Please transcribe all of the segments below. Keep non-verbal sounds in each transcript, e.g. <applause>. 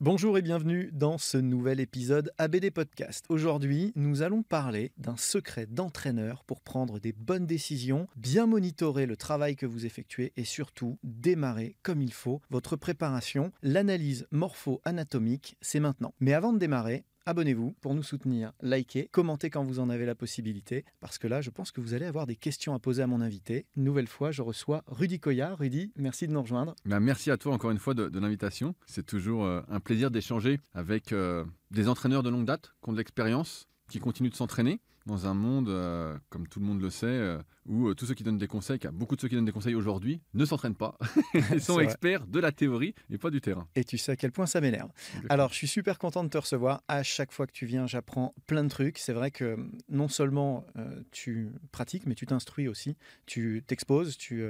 Bonjour et bienvenue dans ce nouvel épisode ABD Podcast. Aujourd'hui, nous allons parler d'un secret d'entraîneur pour prendre des bonnes décisions, bien monitorer le travail que vous effectuez et surtout démarrer comme il faut votre préparation. L'analyse morpho-anatomique, c'est maintenant. Mais avant de démarrer, abonnez-vous pour nous soutenir, likez, commentez quand vous en avez la possibilité, parce que là, je pense que vous allez avoir des questions à poser à mon invité. Nouvelle fois, je reçois Rudy Koya. Rudy, merci de nous rejoindre. Ben, merci à toi encore une fois de, de l'invitation. C'est toujours euh, un plaisir d'échanger avec euh, des entraîneurs de longue date qui ont de l'expérience, qui continuent de s'entraîner dans un monde, euh, comme tout le monde le sait, euh, où euh, tous ceux qui donnent des conseils, car beaucoup de ceux qui donnent des conseils aujourd'hui, ne s'entraînent pas. <laughs> Ils sont experts de la théorie et pas du terrain. Et tu sais à quel point ça m'énerve. Alors, je suis super content de te recevoir. À chaque fois que tu viens, j'apprends plein de trucs. C'est vrai que non seulement tu pratiques, mais tu t'instruis aussi. Tu t'exposes, tu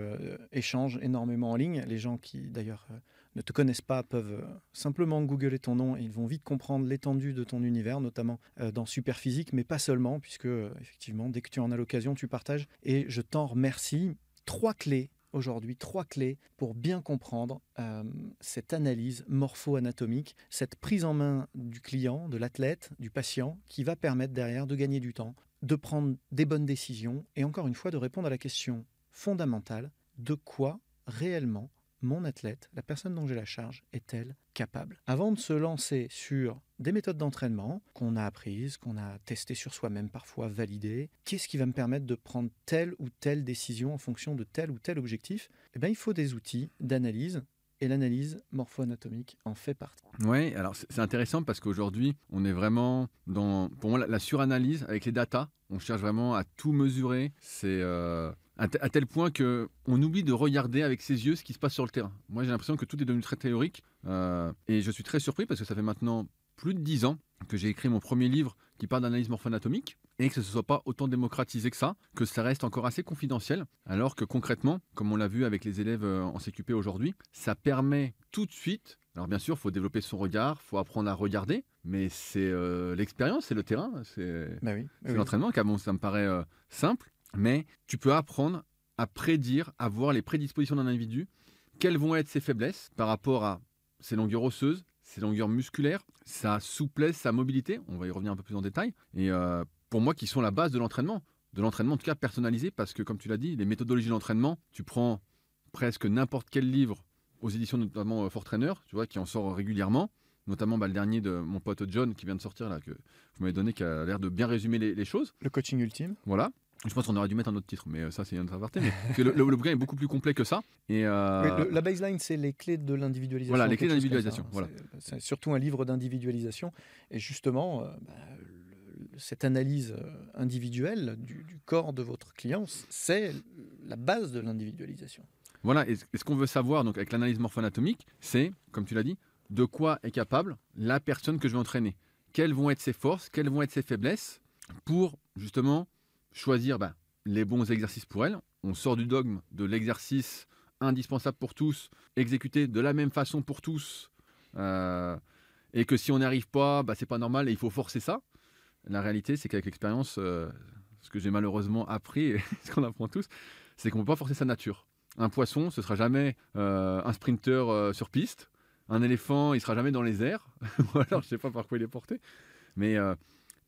échanges énormément en ligne. Les gens qui, d'ailleurs, ne te connaissent pas peuvent euh, simplement googler ton nom et ils vont vite comprendre l'étendue de ton univers, notamment euh, dans Superphysique, mais pas seulement, puisque, euh, effectivement, dès que tu en as l'occasion, tu partages. Et je t'en remercie. Trois clés aujourd'hui trois clés pour bien comprendre cette analyse morpho-anatomique, cette prise en main du client, de l'athlète, du patient, qui va permettre derrière de gagner du temps, de prendre des bonnes décisions et encore une fois de répondre à la question fondamentale de quoi réellement mon athlète, la personne dont j'ai la charge, est-elle capable? Avant de se lancer sur des méthodes d'entraînement qu'on a apprises, qu'on a testées sur soi-même, parfois validées, qu'est-ce qui va me permettre de prendre telle ou telle décision en fonction de tel ou tel objectif? Eh bien, il faut des outils d'analyse et l'analyse morpho-anatomique en fait partie. Oui, alors c'est intéressant parce qu'aujourd'hui, on est vraiment dans, pour moi, la, la suranalyse avec les datas. On cherche vraiment à tout mesurer. C'est euh, à, te- à tel point que on oublie de regarder avec ses yeux ce qui se passe sur le terrain. Moi, j'ai l'impression que tout est devenu très théorique euh, et je suis très surpris parce que ça fait maintenant plus de dix ans que j'ai écrit mon premier livre qui parle d'analyse morpho-anatomique et que ce ne soit pas autant démocratisé que ça, que ça reste encore assez confidentiel, alors que concrètement, comme on l'a vu avec les élèves euh, en CQP aujourd'hui, ça permet tout de suite, alors bien sûr, il faut développer son regard, il faut apprendre à regarder, mais c'est euh, l'expérience, c'est le terrain, c'est Bah oui, c'est oui. l'entraînement, car bon, ça me paraît euh, simple, mais tu peux apprendre à prédire, à voir les prédispositions d'un individu, quelles vont être ses faiblesses par rapport à ses longueurs osseuses, ses longueurs musculaires, sa souplesse, sa mobilité, on va y revenir un peu plus en détail, et euh, pour moi qui sont la base de l'entraînement, de l'entraînement en tout cas personnalisé, parce que comme tu l'as dit, les méthodologies d'entraînement, tu prends presque n'importe quel livre aux éditions notamment euh, Fort Trainer, tu vois, qui en sort régulièrement, notamment bah, le dernier de mon pote John qui vient de sortir là, que vous m'avez donné, qui a l'air de bien résumer les- les choses. Le coaching ultime. Voilà. Je pense qu'on aurait dû mettre un autre titre, mais euh, ça, c'est une autre aparté. Mais parce que le, le- le bouquin est beaucoup plus complet que ça. Et euh, le- la baseline, c'est les clés de l'individualisation. Voilà, les clés d'individualisation, ça. voilà. C'est- surtout un livre d'individualisation. Et justement, euh, bah, cette analyse individuelle du, du corps de votre client, c'est la base de l'individualisation. voilà. Et, ce- et ce qu'on veut savoir donc avec l'analyse morpho-anatomique, c'est, comme tu l'as dit, de quoi est capable la personne que je vais entraîner. Quelles vont être ses forces, quelles vont être ses faiblesses, pour justement choisir bah, les bons exercices pour elle. On sort du dogme de l'exercice indispensable pour tous, exécuté de la même façon pour tous, euh, et que si on n'y arrive pas, bah, c'est pas normal et il faut forcer ça. La réalité, c'est qu'avec l'expérience, euh, ce que j'ai malheureusement appris, et <laughs> ce qu'on apprend tous, c'est qu'on ne peut pas forcer sa nature. Un poisson, ce sera jamais euh, un sprinter sur piste. Un éléphant, il sera jamais dans les airs. <laughs> Alors, je sais pas par quoi il est porté. Mais,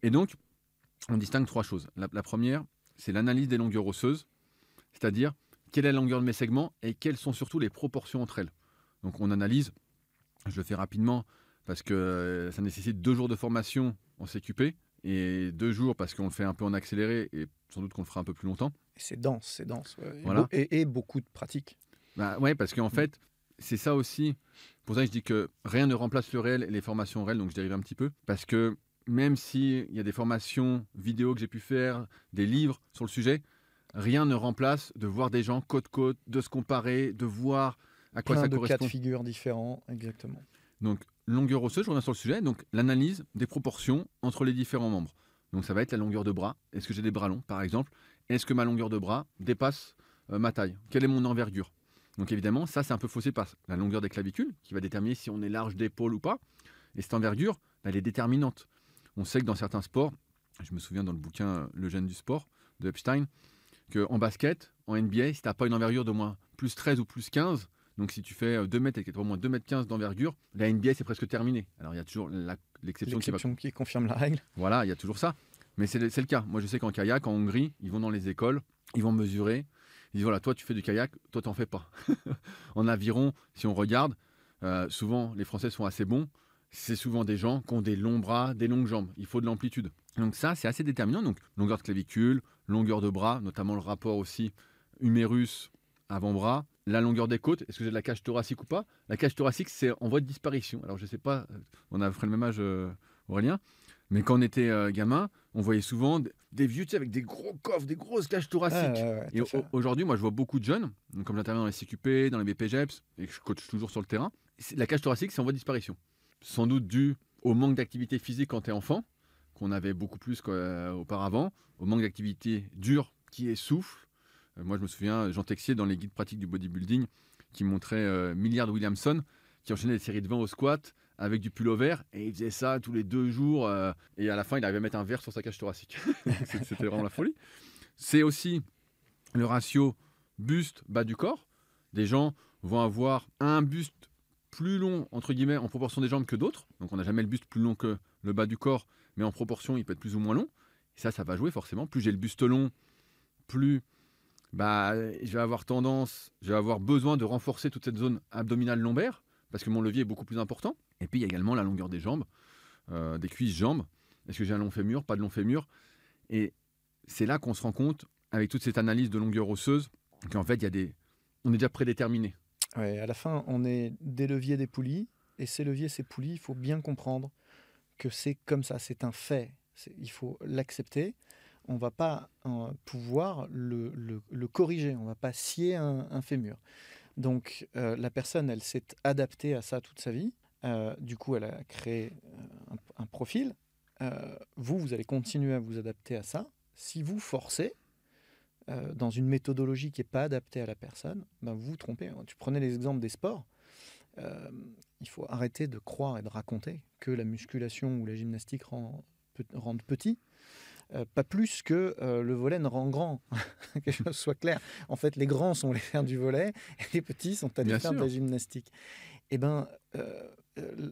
et donc, on distingue trois choses. La, la première, c'est l'analyse des longueurs osseuses, c'est-à-dire quelle est la longueur de mes segments et quelles sont surtout les proportions entre elles. Donc, on analyse, je le fais rapidement parce que euh, ça nécessite deux jours de formation en CQP et deux jours parce qu'on le fait un peu en accéléré et sans doute qu'on le fera un peu plus longtemps. C'est dense, c'est dense. ouais. Voilà. Et, et beaucoup de pratique. Bah ouais, parce qu'en fait, c'est ça aussi. Pour ça je dis que rien ne remplace le réel et les formations réelles, donc je dérive un petit peu. Parce que même s'il y a des formations vidéo que j'ai pu faire, des livres sur le sujet, rien ne remplace de voir des gens côte-côte, de se comparer, de voir à quoi Plein ça de cas de correspond. figure différents, exactement. Donc, longueur osseuse, je reviens sur le sujet. Donc, l'analyse des proportions entre les différents membres. Donc, ça va être la longueur de bras. Est-ce que j'ai des bras longs, par exemple? Est-ce que ma longueur de bras dépasse euh, ma taille? Quelle est mon envergure? Donc, évidemment, ça, c'est un peu faussé par la longueur des clavicules, qui va déterminer si on est large d'épaule ou pas. Et cette envergure, bah, elle est déterminante. On sait que dans certains sports, je me souviens dans le bouquin euh, Le gène du sport de Epstein, qu'en basket, en NBA, si tu n'as pas une envergure de moins plus 13 ou plus 15, donc si tu fais euh, 2 mètres et que tu as au moins 2 mètres 15 d'envergure, la NBA c'est presque terminé. Alors il y a toujours l'exception qui va L'exception qui confirme la règle. voilà, il y a toujours ça. Mais c'est le, c'est le cas. Moi, je sais qu'en kayak, en Hongrie, ils vont dans les écoles, ils vont mesurer. Ils disent voilà, toi, tu fais du kayak, toi, t'en fais pas. <laughs> en aviron, si on regarde, euh, souvent, les Français sont assez bons. C'est souvent des gens qui ont des longs bras, des longues jambes. Il faut de l'amplitude. Donc, ça, c'est assez déterminant. Donc, longueur de clavicule, longueur de bras, notamment le rapport aussi humérus avant-bras. La longueur des côtes, est-ce que j'ai de la cage thoracique ou pas? La cage thoracique, c'est en voie de disparition. Alors, je sais pas, euh, on a fait le même âge, euh, Aurélien. Mais quand on était euh, gamin, on voyait souvent des vieux tu sais, avec des gros coffres, des grosses cages thoraciques. Ouais, et aujourd'hui, moi, je vois beaucoup de jeunes, donc comme j'interviens dans les CQP, dans les BPGEPS, et que je coach toujours sur le terrain, la cage thoracique, c'est en voie de disparition. Sans doute dû au manque d'activité physique quand tu es enfant, qu'on avait beaucoup plus qu'auparavant, au manque d'activité dure qui essouffle. Euh, moi, je me souviens, Jean Texier, dans les guides pratiques du bodybuilding, qui montrait euh, Milliard Williamson, qui enchaînait des séries de 20 au squat avec du pullover, et il faisait ça tous les deux jours, euh, et à la fin, il arrivait à mettre un verre sur sa cage thoracique. <laughs> C'était vraiment la folie. C'est aussi le ratio buste-bas du corps. Des gens vont avoir un buste plus long, entre guillemets, en proportion des jambes que d'autres. Donc on n'a jamais le buste plus long que le bas du corps, mais en proportion, il peut être plus ou moins long. Et ça, ça va jouer forcément. Plus j'ai le buste long, plus bah, je vais avoir tendance, je vais avoir besoin de renforcer toute cette zone abdominale lombaire, parce que mon levier est beaucoup plus important. Et puis il y a également la longueur des jambes, euh, des cuisses jambes. Est-ce que j'ai un long fémur, pas de long fémur? Et c'est là qu'on se rend compte, avec toute cette analyse de longueur osseuse, qu'en fait, il y a des... on est déjà prédéterminé. Ouais, à la fin, on est des leviers, des poulies. Et ces leviers, ces poulies, il faut bien comprendre que c'est comme ça, c'est un fait. Il faut l'accepter. On va pas euh, pouvoir le, corriger. On va pas scier un, fémur. Donc, euh, la personne, elle s'est adaptée à ça toute sa vie. Euh, du coup, elle a créé un, profil. Vous, vous allez continuer à vous adapter à ça. Si vous forcez, euh, dans une méthodologie qui n'est pas adaptée à la personne, ben vous vous trompez. Tu prenais les exemples des sports. Euh, il faut arrêter de croire et de raconter que la musculation ou la gymnastique rend, rendent petit. Euh, pas plus que euh, le volet ne rend grand. <laughs> que les choses soient claires. En fait, les grands sont allés <laughs> faire du volet et les petits sont Bien faire de la gymnastique. Eh euh,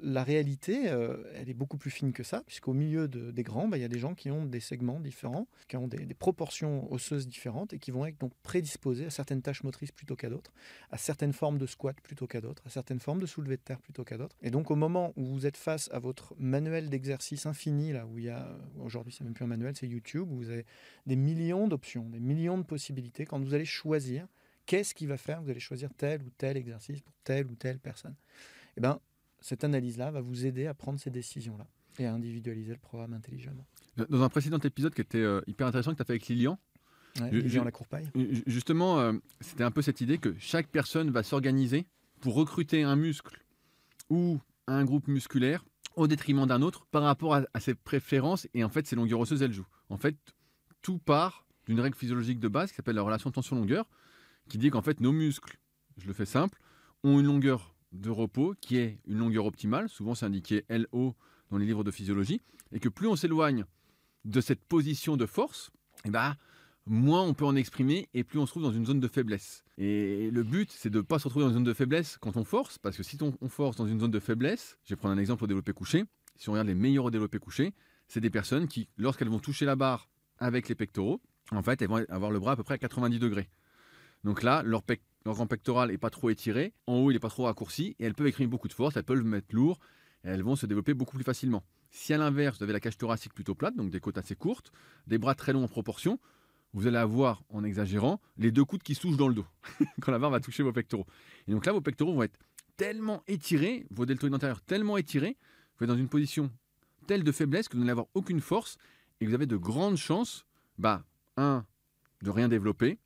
la réalité, euh, elle est beaucoup plus fine que ça, puisqu'au milieu de- des grands, bah, il y a des gens qui ont des segments différents, qui ont des, proportions osseuses différentes et qui vont être donc prédisposés à certaines tâches motrices plutôt qu'à d'autres, à certaines formes de squat plutôt qu'à d'autres, à certaines formes de soulevé de terre plutôt qu'à d'autres. Et donc, au moment où vous êtes face à votre manuel d'exercice infini, là où il y a, aujourd'hui, c'est même plus un manuel, c'est YouTube, où vous avez des millions d'options, des millions de possibilités, quand vous allez choisir qu'est-ce qui va faire, vous allez choisir tel ou tel exercice pour telle ou telle personne? Eh ben, cette analyse-là va vous aider à prendre ces décisions-là et à individualiser le programme intelligemment. Dans un précédent épisode qui était euh, hyper intéressant que tu as fait avec Lilian, Ouais, Lilian Lacourpaille. Ju- Justement, euh, c'était un peu cette idée que chaque personne va s'organiser pour recruter un muscle ou un groupe musculaire au détriment d'un autre par rapport à, à ses préférences. Et en fait, ces longueurs osseuses, elles jouent. En fait, tout part d'une règle physiologique de base qui s'appelle la relation tension-longueur, qui dit qu'en fait, nos muscles, je le fais simple, ont une longueur de repos qui est une longueur optimale. Souvent, c'est indiqué LO dans les livres de physiologie. Et que plus on s'éloigne de cette position de force, et bah, moins on peut en exprimer et plus on se trouve dans une zone de faiblesse. Et le but, c'est de ne pas se retrouver dans une zone de faiblesse quand on force, parce que si on force dans une zone de faiblesse, je vais prendre un exemple au développé couché, si on regarde les meilleurs au développé couché, c'est des personnes qui, lorsqu'elles vont toucher la barre avec les pectoraux, en fait, elles vont avoir le bras à peu près à 90 degrés. Donc là, leur, leur grand pectoral n'est pas trop étiré, en haut il n'est pas trop raccourci, et elles peuvent exprimer beaucoup de force, elles peuvent mettre lourd, elles vont se développer beaucoup plus facilement. Si à l'inverse, vous avez la cage thoracique plutôt plate, donc des côtes assez courtes, des bras très longs en proportion, vous allez avoir, en exagérant, les deux coudes qui se dans le dos, <laughs> quand la barre va toucher vos pectoraux. Et donc là, vos pectoraux vont être tellement étirés, vos deltoïdes antérieurs tellement étirés, vous êtes dans une position telle de faiblesse que vous n'allez avoir aucune force et vous avez de grandes chances, bah, un, de rien développer,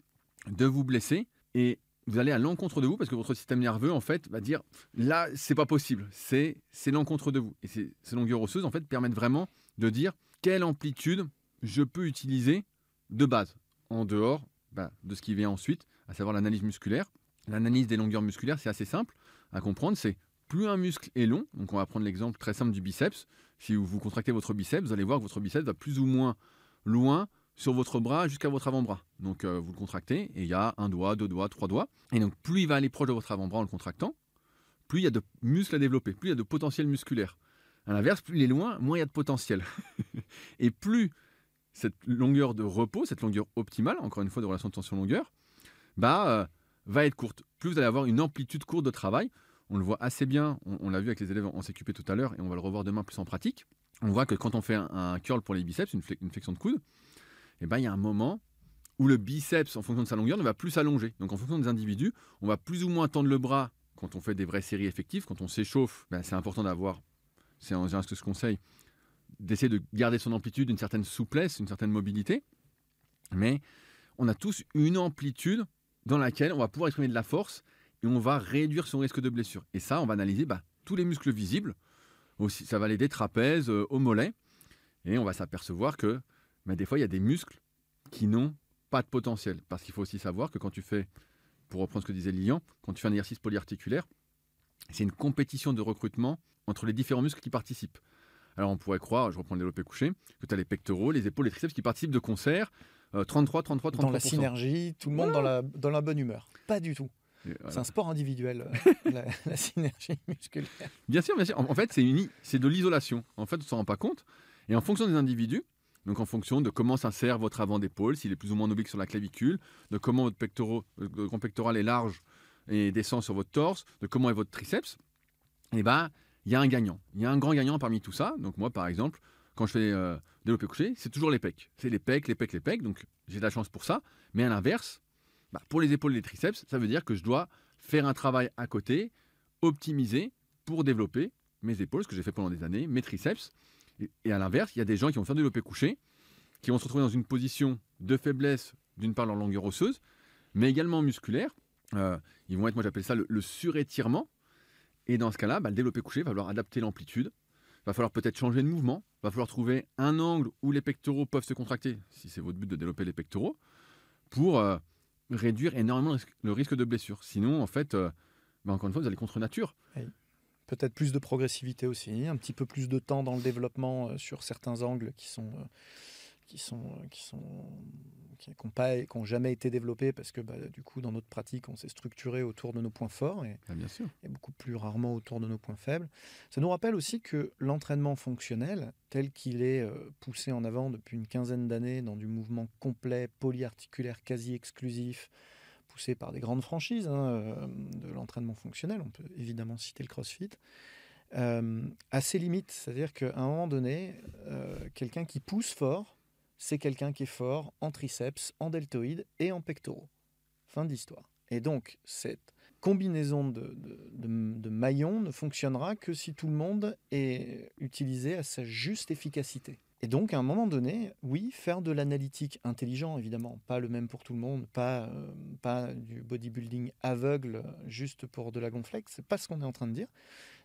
de vous blesser, et vous allez à l'encontre de vous parce que votre système nerveux, en fait, va dire là, c'est pas possible, c'est l'encontre de vous. Et ces, longueurs osseuses, en fait, permettent vraiment de dire quelle amplitude je peux utiliser de base, en dehors bah, de ce qui vient ensuite, à savoir l'analyse musculaire. L'analyse des longueurs musculaires, c'est assez simple à comprendre, c'est plus un muscle est long, donc on va prendre l'exemple très simple du biceps, si vous contractez votre biceps, vous allez voir que votre biceps va plus ou moins loin sur votre bras jusqu'à votre avant-bras. Donc euh, vous le contractez et il y a un doigt, deux doigts, trois doigts. Et donc plus il va aller proche de votre avant-bras en le contractant, plus il y a de muscles à développer, plus il y a de potentiel musculaire. À l'inverse, plus il est loin, moins il y a de potentiel. <laughs> et plus cette longueur de repos, cette longueur optimale, encore une fois de relation de tension-longueur, bah, euh, va être courte. Plus vous allez avoir une amplitude courte de travail. On le voit assez bien, on, l'a vu avec les élèves en CQP tout à l'heure et on va le revoir demain plus en pratique. On voit que quand on fait un, curl pour les biceps, une, flexion de coude, eh ben, il y a un moment où le biceps, en fonction de sa longueur, ne va plus s'allonger. Donc en fonction des individus, on va plus ou moins tendre le bras quand on fait des vraies séries effectives. Quand on s'échauffe, ben, c'est important d'avoir, c'est en général ce que je conseille, d'essayer de garder son amplitude, une certaine souplesse, une certaine mobilité. Mais on a tous une amplitude dans laquelle on va pouvoir exprimer de la force et on va réduire son risque de blessure. Et ça, on va analyser bah, tous les muscles visibles. Aussi, ça va aller des trapèzes euh, au mollet. Et on va s'apercevoir que bah, des fois, il y a des muscles qui n'ont pas de potentiel. Parce qu'il faut aussi savoir que quand tu fais, pour reprendre ce que disait Lilian, quand tu fais un exercice polyarticulaire, c'est une compétition de recrutement entre les différents muscles qui participent. Alors on pourrait croire, je reprends le développé couché, que tu as les pectoraux, les épaules, les triceps qui participent de concert, 33, 33, 33%. Dans la synergie, tout le monde dans, la, dans la bonne humeur. Pas du tout. C'est un sport individuel, euh, <laughs> la, synergie musculaire. Bien sûr, bien sûr. En, fait, c'est de l'isolation. En fait, on ne s'en rend pas compte. Et en fonction des individus, donc en fonction de comment s'insère votre avant d'épaule, s'il est plus ou moins oblique sur la clavicule, de comment votre pectoral, grand pectoral est large et descend sur votre torse, de comment est votre triceps, et eh ben il y a un gagnant. Il y a un grand gagnant parmi tout ça. Donc moi, par exemple, quand je fais euh, développer couché, c'est toujours les pecs. C'est les pecs, les pecs, les pecs. Donc j'ai de la chance pour ça. Mais à l'inverse, bah, pour les épaules et les triceps, ça veut dire que je dois faire un travail à côté, optimiser pour développer mes épaules, ce que j'ai fait pendant des années, mes triceps. Et, à l'inverse, il y a des gens qui vont faire développer couché, qui vont se retrouver dans une position de faiblesse, d'une part leur longueur osseuse, mais également musculaire. Euh, ils vont être, moi j'appelle ça le surétirement. Et dans ce cas-là, bah, le développé couché va falloir adapter l'amplitude, va falloir peut-être changer de mouvement, va falloir trouver un angle où les pectoraux peuvent se contracter, si c'est votre but de développer les pectoraux, pour euh, réduire énormément le risque de blessure. Sinon, en fait, euh, bah, encore une fois, vous allez contre nature. Peut-être plus de progressivité aussi, un petit peu plus de temps dans le développement euh, sur certains angles qui sont qui sont qui sont qui n'ont jamais été développés parce que bah, du coup dans notre pratique on s'est structuré autour de nos points forts et, ah, bien sûr. et, beaucoup plus rarement autour de nos points faibles. Ça nous rappelle aussi que l'entraînement fonctionnel tel qu'il est euh, poussé en avant depuis une quinzaine d'années dans du mouvement complet, polyarticulaire, quasi exclusif, poussé par des grandes franchises hein, euh, de l'entraînement fonctionnel, on peut évidemment citer le CrossFit, euh, a ses limites. C'est-à-dire qu'à un moment donné, quelqu'un qui pousse fort, c'est quelqu'un qui est fort en triceps, en deltoïdes et en pectoraux. Fin d'histoire. Et donc, cette combinaison de, maillons ne fonctionnera que si tout le monde est utilisé à sa juste efficacité. Et donc, à un moment donné, oui, faire de l'analytique intelligent, évidemment, pas le même pour tout le monde, pas, euh, pas du bodybuilding aveugle juste pour de la gonflex, c'est pas ce qu'on est en train de dire.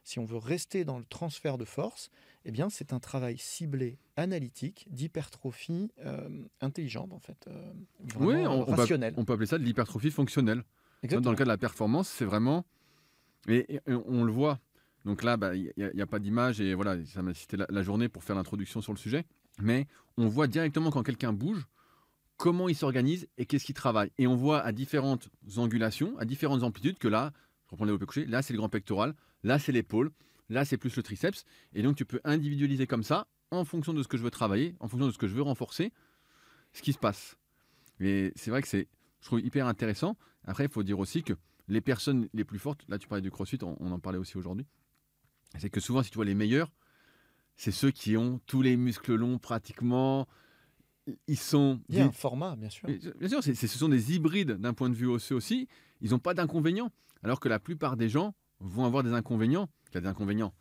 Si on veut rester dans le transfert de force, eh bien, c'est un travail ciblé, analytique, d'hypertrophie euh, intelligente, en fait, euh, oui, on, rationnelle. On peut, appeler ça de l'hypertrophie fonctionnelle. Dans le cas de la performance, c'est vraiment... Et, on le voit. Donc là, bah, il n'y a, pas d'image et voilà, ça m'a cité la, journée pour faire l'introduction sur le sujet. Mais on voit directement quand quelqu'un bouge, comment il s'organise et qu'est-ce qu'il travaille. Et on voit à différentes angulations, à différentes amplitudes, que là, je reprends le développé couché, là c'est le grand pectoral, là c'est l'épaule, là c'est plus le triceps. Et donc tu peux individualiser comme ça, en fonction de ce que je veux travailler, en fonction de ce que je veux renforcer, ce qui se passe. Et c'est vrai que c'est, je trouve, hyper intéressant. Après, il faut dire aussi que les personnes les plus fortes, là tu parlais du crossfit, on en parlait aussi aujourd'hui, c'est que souvent, si tu vois les meilleurs, c'est ceux qui ont tous les muscles longs pratiquement. Ils sont. Il y a des- un format, bien sûr. Bien sûr, c'est- ce sont des hybrides d'un point de vue osseux aussi. Ils n'ont pas d'inconvénients. Alors que la plupart des gens vont avoir des inconvénients. Il y a des inconvénients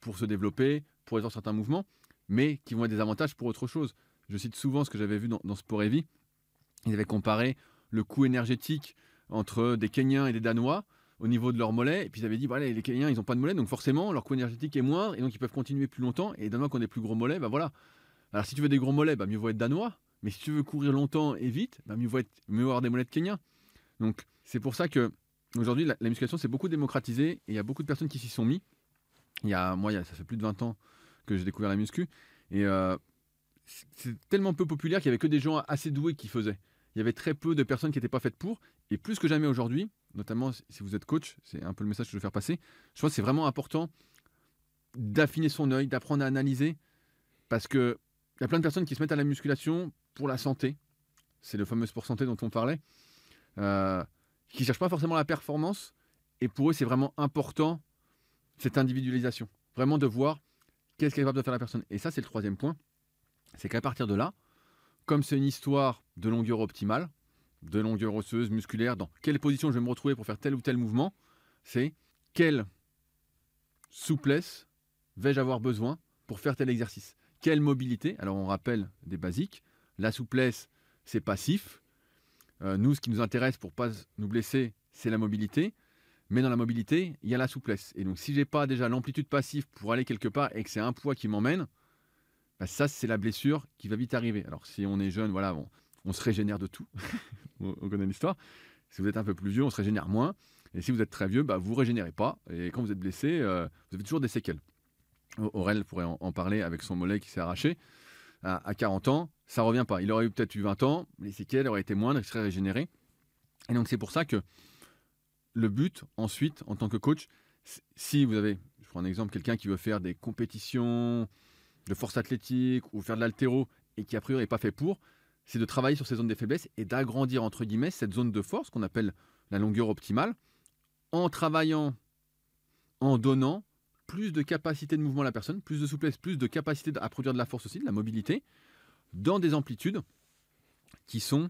pour se développer, pour avoir certains mouvements, mais qui vont être des avantages pour autre chose. Je cite souvent ce que j'avais vu dans, dans Sport et Vie. Ils avaient comparé le coût énergétique entre des Kenyans et des Danois au niveau de leurs mollets. Et puis ils avaient dit, voilà, les Kenyans, ils n'ont pas de mollets, donc forcément, leur coût énergétique est moindre, et donc ils peuvent continuer plus longtemps. Et Danois qui ont des plus gros mollets, bah voilà. Alors si tu veux des gros mollets, bah mieux vaut être Danois. Mais si tu veux courir longtemps et vite, bah mieux vaut être, mieux avoir des mollets de Kenyans. Donc c'est pour ça que aujourd'hui, la, la musculation s'est beaucoup démocratisée, et il y a beaucoup de personnes qui s'y sont mis. Il y a, moi, ça fait plus de 20 ans que j'ai découvert la muscu. Et euh, c'est- tellement peu populaire qu'il y avait que des gens assez doués qui faisaient. Il y avait très peu de personnes qui n'étaient pas faites pour. Et plus que jamais aujourd'hui, notamment si vous êtes coach, c'est un peu le message que je veux faire passer. Je pense que c'est vraiment important d'affiner son œil, d'apprendre à analyser. Parce que il y a plein de personnes qui se mettent à la musculation pour la santé. C'est le fameux sport santé dont on parlait. Euh, qui ne cherchent pas forcément la performance. Et pour eux, c'est vraiment important cette individualisation. Vraiment de voir qu'est-ce qu'est capable de faire la personne. Et ça, c'est le troisième point. C'est qu'à partir de là, comme c'est une histoire de longueur optimale, de longueur osseuse, musculaire, dans quelle position je vais me retrouver pour faire tel ou tel mouvement, c'est quelle souplesse vais-je avoir besoin pour faire tel exercice Quelle mobilité Alors on rappelle des basiques. La souplesse, c'est passif. Euh, nous, ce qui nous intéresse pour pas nous blesser, c'est la mobilité. Mais dans la mobilité, il y a la souplesse. Et donc si j'ai pas déjà l'amplitude passive pour aller quelque part et que c'est un poids qui m'emmène, bah, ça c'est la blessure qui va vite arriver. Alors si on est jeune, voilà, on, on se régénère de tout. <laughs> on, on connaît l'histoire. Si vous êtes un peu plus vieux, on se régénère moins. Et si vous êtes très vieux, bah, vous ne régénérez pas. Et quand vous êtes blessé, euh, vous avez toujours des séquelles. Aurel pourrait en, parler avec son mollet qui s'est arraché. À, à 40 ans, ça revient pas. Il aurait eu peut-être eu 20 ans, les séquelles auraient été moindres, il serait régénéré. Et donc c'est pour ça que le but, ensuite, en tant que coach, si vous avez, je prends un exemple, quelqu'un qui veut faire des compétitions de force athlétique ou faire de l'altéro et qui a priori n'est pas fait pour, c'est de travailler sur ces zones des faiblesses et d'agrandir entre guillemets cette zone de force qu'on appelle la longueur optimale en travaillant, en donnant plus de capacité de mouvement à la personne, plus de souplesse, plus de capacité à produire de la force aussi, de la mobilité, dans des amplitudes qui sont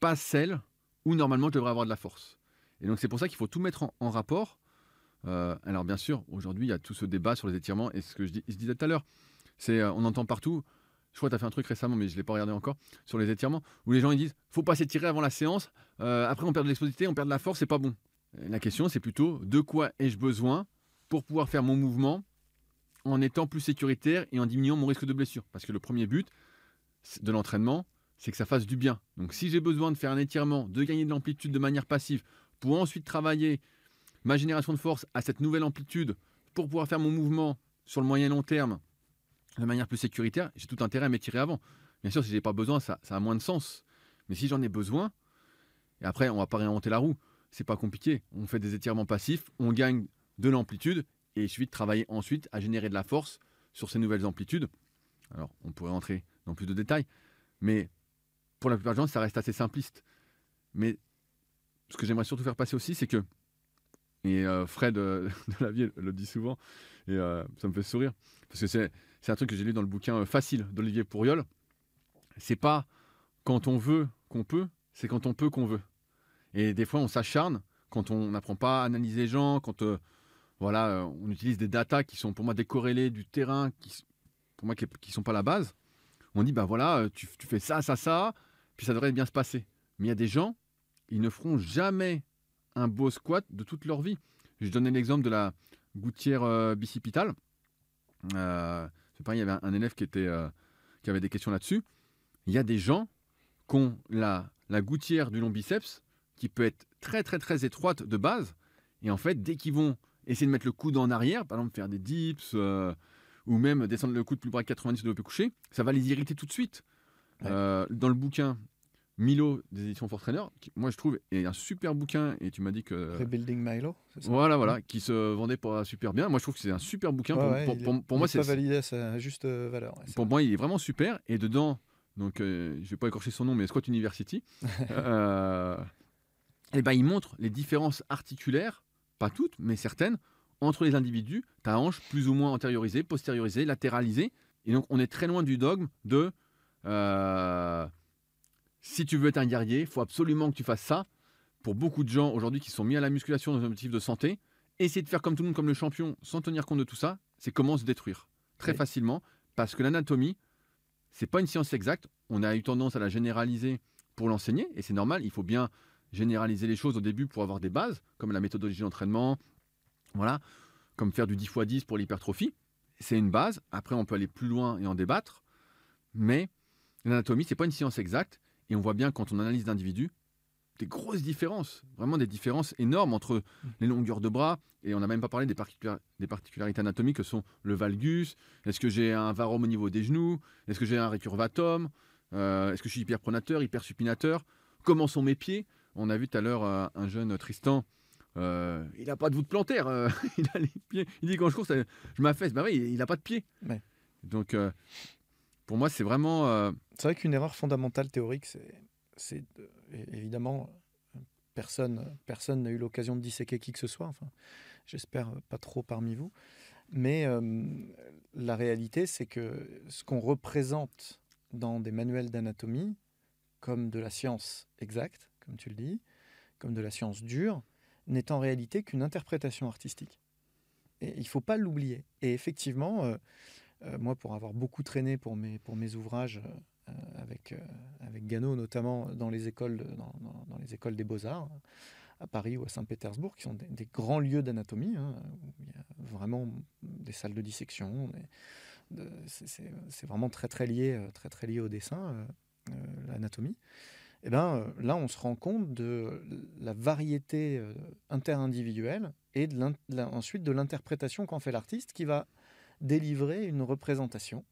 pas celles où normalement je devrais avoir de la force. Et donc c'est pour ça qu'il faut tout mettre en, rapport. Euh, alors bien sûr, aujourd'hui, il y a tout ce débat sur les étirements et ce que je, dis- disais tout à l'heure, c'est euh, on entend partout. Je crois que tu as fait un truc récemment, mais je ne l'ai pas regardé encore, sur les étirements, où les gens ils disent faut pas s'étirer avant la séance, euh, après on perd de l'explosivité, on perd de la force, c'est pas bon. La question, c'est plutôt de quoi ai-je besoin pour pouvoir faire mon mouvement en étant plus sécuritaire et en diminuant mon risque de blessure? Parce que le premier but de l'entraînement, c'est que ça fasse du bien. Donc si j'ai besoin de faire un étirement, de gagner de l'amplitude de manière passive, pour ensuite travailler ma génération de force à cette nouvelle amplitude, pour pouvoir faire mon mouvement sur le moyen long terme de manière plus sécuritaire, j'ai tout intérêt à m'étirer avant. Bien sûr, si j'ai pas besoin, ça, a moins de sens. Mais si j'en ai besoin, et après, on va pas réinventer la roue. C'est pas compliqué. On fait des étirements passifs, on gagne de l'amplitude, et il suffit de travailler ensuite à générer de la force sur ces nouvelles amplitudes. Alors, on pourrait entrer dans plus de détails, mais pour la plupart des gens, ça reste assez simpliste. Mais ce que j'aimerais surtout faire passer aussi, c'est que, et euh, Fred euh, <laughs> de la vie le dit souvent, et euh, ça me fait sourire, parce que c'est c'est un truc que j'ai lu dans le bouquin euh, Facile d'Olivier Pourriol. C'est pas quand on veut qu'on peut, c'est quand on peut qu'on veut. Et des fois, on s'acharne quand on n'apprend pas à analyser les gens, quand euh, voilà, euh, on utilise des datas qui sont pour moi décorrélées du terrain, qui, pour moi qui sont pas la base. On dit, bah voilà, tu, fais ça, ça, ça, puis ça devrait bien se passer. Mais il y a des gens, ils ne feront jamais un beau squat de toute leur vie. Je donnais l'exemple de la gouttière euh, bicipitale. Euh, c'est pareil, il y avait un, élève qui, était, euh, qui avait des questions là-dessus. Il y a des gens qui ont la, la gouttière du long biceps qui peut être très très très étroite de base. Et en fait, dès qu'ils vont essayer de mettre le coude en arrière, par exemple faire des dips euh, ou même descendre le coude plus bas que 90 de couché, ça va les irriter tout de suite. Ouais. Euh, dans le bouquin Milo des éditions Force Trainer, qui, moi je trouve est un super bouquin et tu m'as dit que Rebuilding Milo, c'est ça? Voilà voilà qui se vendait pas super bien. Moi je trouve que c'est un super bouquin. Ouais, pour, ouais, pour- il est- pour- pour il moi est c'est pas validé à sa juste euh, valeur. ouais, pour vrai. moi il est vraiment super et dedans donc euh, je vais pas écorcher son nom mais Scott University. <laughs> euh, et ben il montre les différences articulaires, pas toutes mais certaines entre les individus, ta hanche plus ou moins antériorisée, postériorisée, latéralisée. Et donc, on est très loin du dogme de euh, si tu veux être un guerrier, il faut absolument que tu fasses ça. Pour beaucoup de gens aujourd'hui qui sont mis à la musculation dans un objectif de santé, essayer de faire comme tout le monde, comme le champion, sans tenir compte de tout ça, c'est comment se détruire très Oui. facilement. Parce que l'anatomie, c'est pas une science exacte. On a eu tendance à la généraliser pour l'enseigner, et c'est normal. Il faut bien généraliser les choses au début pour avoir des bases, comme la méthodologie d'entraînement, voilà, comme faire du 10 x 10 pour l'hypertrophie. C'est une base. Après, on peut aller plus loin et en débattre. Mais l'anatomie, c'est pas une science exacte. Et on voit bien quand on analyse d'individus, des grosses différences, vraiment des différences énormes entre les longueurs de bras. Et on n'a même pas parlé des, particular- des particularités anatomiques que sont le valgus. Est-ce que j'ai un varum au niveau des genoux Est-ce que j'ai un récurvatum Euh, Est-ce que je suis hyperpronateur, hypersupinateur Comment sont mes pieds? On a vu tout à l'heure euh, un jeune Tristan. euh, il n'a pas de voûte plantaire. <laughs> il a les pieds. Il dit quand je cours, je m'affaisse. Bah oui, il n'a pas de pied. Ouais. Donc, pour moi, c'est vraiment. euh, C'est vrai qu'une erreur fondamentale théorique, c'est, évidemment personne personne n'a eu l'occasion de disséquer qui que ce soit. Enfin, j'espère pas trop parmi vous. Mais euh, la réalité, c'est que ce qu'on représente dans des manuels d'anatomie, comme de la science exacte, comme tu le dis, comme de la science dure, n'est en réalité qu'une interprétation artistique. Et il faut pas l'oublier. Et effectivement, euh, moi, pour avoir beaucoup traîné pour mes, ouvrages euh, avec, euh, avec Gano, notamment dans les écoles, des beaux-arts, à Paris ou à Saint-Pétersbourg, qui sont des, grands lieux d'anatomie, hein, où il y a vraiment des salles de dissection. c'est- vraiment très lié, euh, au dessin, euh, euh, l'anatomie. Et ben, euh, là, on se rend compte de la variété euh, interindividuelle et ensuite de l'interprétation qu'en fait l'artiste qui va délivrer une représentation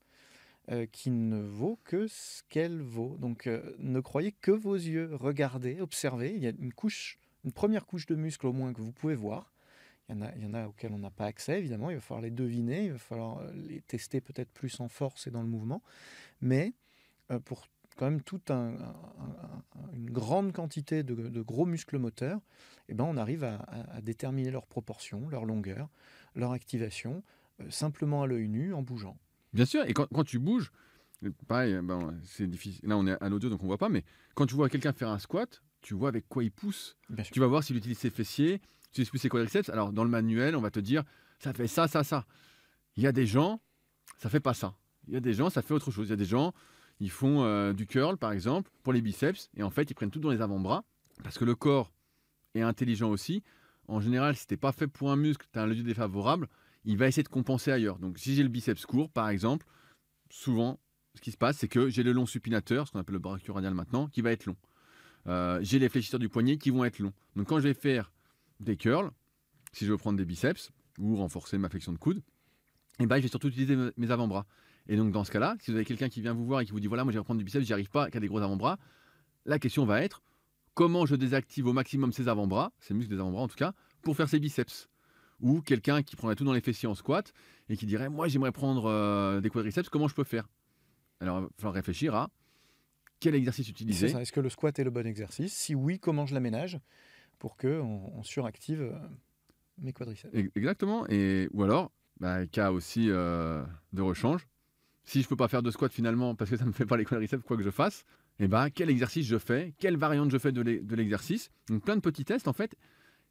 euh, qui ne vaut que ce qu'elle vaut. Donc euh, ne croyez que vos yeux, regardez, observez. Il y a une couche, une première couche de muscles au moins que vous pouvez voir. Il y en a, il y en a auxquels on n'a pas accès, évidemment. Il va falloir les deviner, il va falloir euh, les tester peut-être plus en force et dans le mouvement. Mais pour quand même toute un- un- un- une grande quantité de, gros muscles moteurs, eh ben, on arrive à, à- déterminer leurs proportions, leur longueur, leur activation, simplement à l'œil nu, en bougeant. Bien sûr, et quand, quand tu bouges, euh, pareil, euh, ben, c'est difficile. Là, on est à l'audio, donc on voit pas, mais quand tu vois quelqu'un faire un squat, tu vois avec quoi il pousse. Tu vas voir s'il utilise ses fessiers, s'il utilise ses quadriceps. Alors, dans le manuel, on va te dire, ça fait ça, ça, ça. Il y a des gens, ça fait pas ça. Il y a des gens, ça fait autre chose. Il y a des gens, ils font euh, du curl, par exemple, pour les biceps, et en fait, ils prennent tout dans les avant-bras, parce que le corps est intelligent aussi. En général, si t'es pas fait pour un muscle, tu as un levier défavorable, il va essayer de compenser ailleurs. Donc, si j'ai le biceps court, par exemple, souvent, ce qui se passe, c'est que j'ai le long supinateur, ce qu'on appelle le brachioradial maintenant, qui va être long. Euh, j'ai les fléchisseurs du poignet qui vont être longs. Donc, quand je vais faire des curls, si je veux prendre des biceps ou renforcer ma flexion de coude, eh ben, je vais surtout utiliser me- mes avant-bras. Et donc, dans ce cas-là, si vous avez quelqu'un qui vient vous voir et qui vous dit voilà, moi, je vais reprendre du biceps, j'y arrive pas, qui a des gros avant-bras, la question va être comment je désactive au maximum ces avant-bras, ces muscles des avant-bras en tout cas, pour faire ses biceps? Ou quelqu'un qui prendrait tout dans les fessiers en squat et qui dirait Moi, j'aimerais prendre euh, des quadriceps, comment je peux faire? Alors, il va falloir réfléchir à quel exercice utiliser. Est-ce que le squat est le bon exercice? Si oui, comment je l'aménage pour que on, suractive euh, mes quadriceps? E- Exactement. Et, ou alors, bah, cas aussi euh, de rechange. Si je peux pas faire de squat finalement parce que ça ne me fait pas les quadriceps, quoi que je fasse, et ben quel exercice je fais, quelle variante je fais de l'e- de l'exercice? Donc plein de petits tests en fait.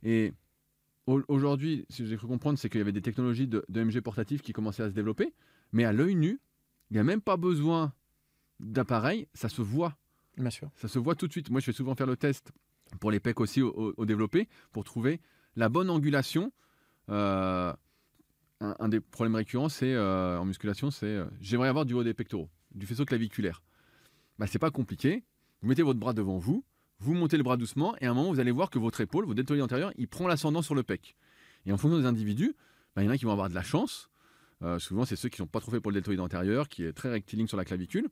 Et aujourd'hui, ce que j'ai cru comprendre, c'est qu'il y avait des technologies de, de MG portatifs qui commençaient à se développer, mais à l'œil nu, il n'y a même pas besoin d'appareil, ça se voit. Bien sûr. Ça se voit tout de suite. Moi, je fais souvent faire le test pour les pecs aussi au, au- au développé pour trouver la bonne angulation. Euh, un, un des problèmes récurrents, c'est euh, en musculation, c'est euh, j'aimerais avoir du haut des pectoraux, du faisceau claviculaire. Bah, c'est pas compliqué. Vous mettez votre bras devant vous, vous montez le bras doucement, et à un moment, vous allez voir que votre épaule, votre deltoïde antérieur, il prend l'ascendant sur le pec. Et en fonction des individus, bah, il y en a qui vont avoir de la chance. Euh, souvent, c'est ceux qui n'ont pas trop fait pour le deltoïde antérieur, qui est très rectiligne sur la clavicule.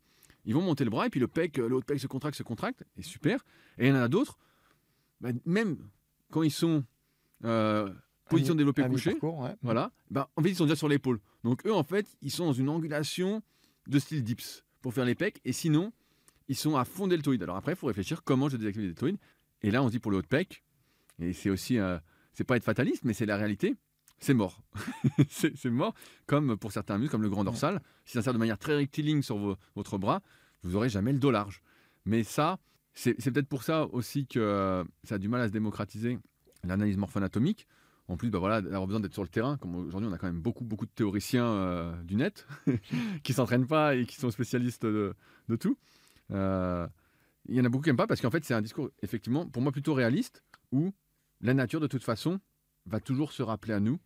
ils vont monter le bras et puis le pec, le haut de pec se contracte, se contracte, et super. Et il y en a d'autres, bah, même quand ils sont euh, position développée couchée, ouais. voilà, bah, en fait, ils sont déjà sur l'épaule. Donc, eux, en fait, ils sont dans une angulation de style dips pour faire les pecs. Et sinon, ils sont à fond deltoïde. Alors après, il faut réfléchir comment je désactive les deltoïdes. Et là, on se dit pour le haut de pec, et c'est aussi, euh, c'est pas être fataliste, mais c'est la réalité, c'est mort. <laughs> c'est mort, comme pour certains muscles, comme le grand dorsal. Si ça sert de manière très rectiligne sur vo- votre bras, vous aurez jamais le dos large. Mais ça, c'est c'est peut-être pour ça aussi que euh, ça a du mal à se démocratiser, l'analyse morpho-anatomique. En plus, bah voilà, d'avoir besoin d'être sur le terrain. Comme aujourd'hui, on a quand même beaucoup, beaucoup de théoriciens euh, du net <laughs> qui s'entraînent pas et qui sont spécialistes de, de tout. Euh, il y en a beaucoup qui n'aiment pas parce qu'en fait, c'est un discours, effectivement, pour moi, plutôt réaliste où la nature, de toute façon, va toujours se rappeler à nous.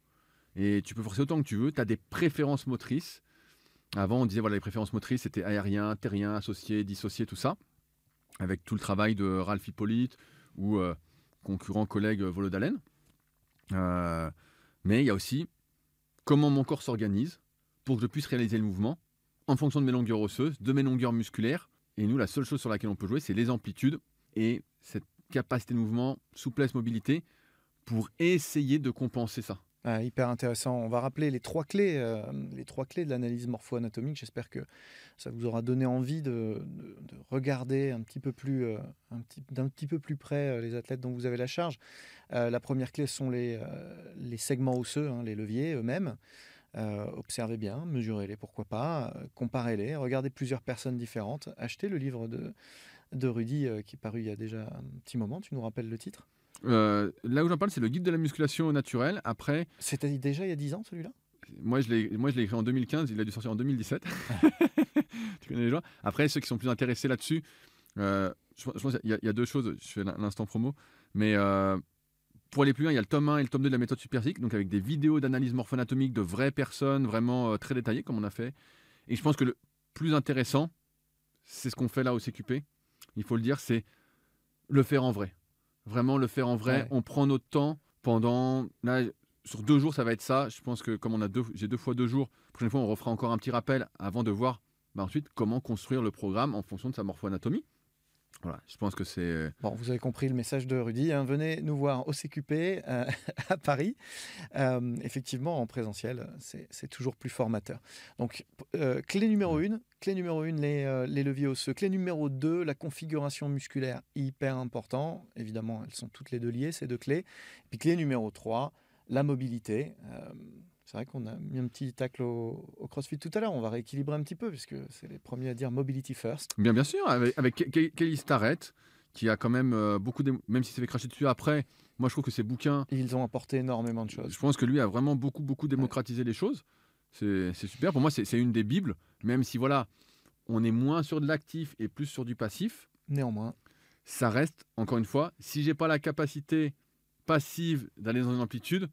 Et tu peux forcer autant que tu veux. Tu as des préférences motrices. Avant, on disait, voilà, les préférences motrices, c'était aérien, terrien, associé, dissocié, tout ça. Avec tout le travail de Ralph Hippolyte ou euh, concurrent collègue euh, Volodalen. Euh, mais il y a aussi comment mon corps s'organise pour que je puisse réaliser le mouvement en fonction de mes longueurs osseuses, de mes longueurs musculaires. Et nous, la seule chose sur laquelle on peut jouer, c'est les amplitudes et cette capacité de mouvement, souplesse, mobilité, pour essayer de compenser ça. Ah, hyper intéressant. On va rappeler les trois clés, euh, les trois clés de l'analyse morpho-anatomique. J'espère que ça vous aura donné envie de, de- de regarder un petit peu plus, euh, d'un petit peu plus près euh, les athlètes dont vous avez la charge. La première clé sont les, les segments osseux, hein, les leviers eux-mêmes. Euh, observez bien, mesurez-les, pourquoi pas, euh, comparez-les, regardez plusieurs personnes différentes. Achetez le livre de, de Rudy euh, qui est paru il y a déjà un petit moment. Tu nous rappelles le titre? Là où j'en parle, c'est le guide de la musculation naturelle. Après, C'était déjà il y a 10 ans celui-là? moi je l'ai moi, je l'ai écrit en 2015, il a dû sortir en 2017. <laughs> <laughs> tu connais les gens? Après, ceux qui sont plus intéressés là-dessus, je, pense je pense qu'il y, y a deux choses. Je fais l'in- l'instant promo. Mais pour aller plus loin, il y a le tome 1 et le tome 2 de la méthode Superphysique, donc avec des vidéos d'analyse morpho-anatomique de vraies personnes, vraiment euh, très détaillées, comme on a fait. Et je pense que le plus intéressant, c'est ce qu'on fait là au CQP. Il faut le dire, c'est le faire en vrai. Vraiment le faire en vrai. Ouais. On prend notre temps pendant. Là, sur deux jours, ça va être ça. Je pense que comme on a deux, j'ai deux fois deux jours, la prochaine fois, on refera encore un petit rappel avant de voir bah, ensuite comment construire le programme en fonction de sa morpho-anatomie. Voilà, je pense que c'est. Bon, vous avez compris le message de Rudy. hein. Venez nous voir au CQP euh, <laughs> à Paris. Euh, effectivement, en présentiel, c'est toujours plus formateur. Donc, euh, clé numéro une, clé numéro une, les, euh, les leviers osseux. Clé numéro deux, la configuration musculaire, hyper important. Évidemment, elles sont toutes les deux liées, ces deux clés. Puis clé numéro 3, la mobilité. C'est vrai qu'on a mis un petit tacle au, au CrossFit tout à l'heure. On va rééquilibrer un petit peu, puisque c'est les premiers à dire mobility first. Bien, bien sûr, avec, avec Ke- Ke- Kelly Starrett, qui a quand même euh, beaucoup. d'é- Même s'il s'est fait cracher dessus après, moi je trouve que ces bouquins, Ils ont apporté énormément de choses. je pense que lui a vraiment beaucoup, beaucoup démocratisé les choses. C'est super. Pour moi, c'est c'est une des Bibles, même si voilà, on est moins sur de l'actif et plus sur du passif. Néanmoins, ça reste, encore une fois, si j'ai pas la capacité passive d'aller dans une amplitude,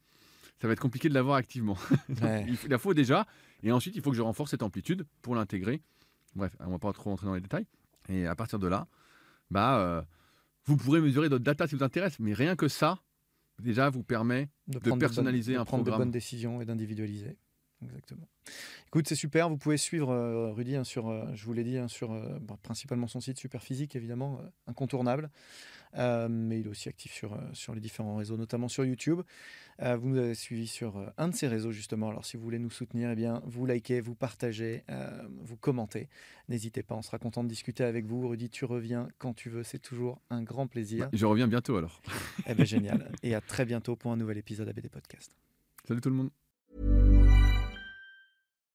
ça va être compliqué de l'avoir activement. <laughs> ouais. il la faut déjà, et ensuite il faut que je renforce cette amplitude pour l'intégrer. Bref, on va pas trop rentrer dans les détails. Et à partir de là, bah, euh, vous pourrez mesurer d'autres data si vous intéresse, mais rien que ça, déjà, vous permet de, de personnaliser bonnes, de un prendre de programme. bonnes décisions et d'individualiser. Exactement. Écoute, c'est super. Vous pouvez suivre euh, Rudy hein, sur, euh, je vous l'ai dit, hein, sur euh, bon, principalement son site Superphysique, évidemment, euh, incontournable. Mais il est aussi actif sur, sur les différents réseaux, notamment sur YouTube. Vous nous avez suivis sur un de ces réseaux, justement. Alors, si vous voulez nous soutenir, eh bien, vous likez, vous partagez, vous commentez. N'hésitez pas, on sera content de discuter avec vous. Rudy, tu reviens quand tu veux. C'est toujours un grand plaisir. Je reviens bientôt alors. Eh ben, génial. Et à très bientôt pour un nouvel épisode ABD Podcast. Salut tout le monde.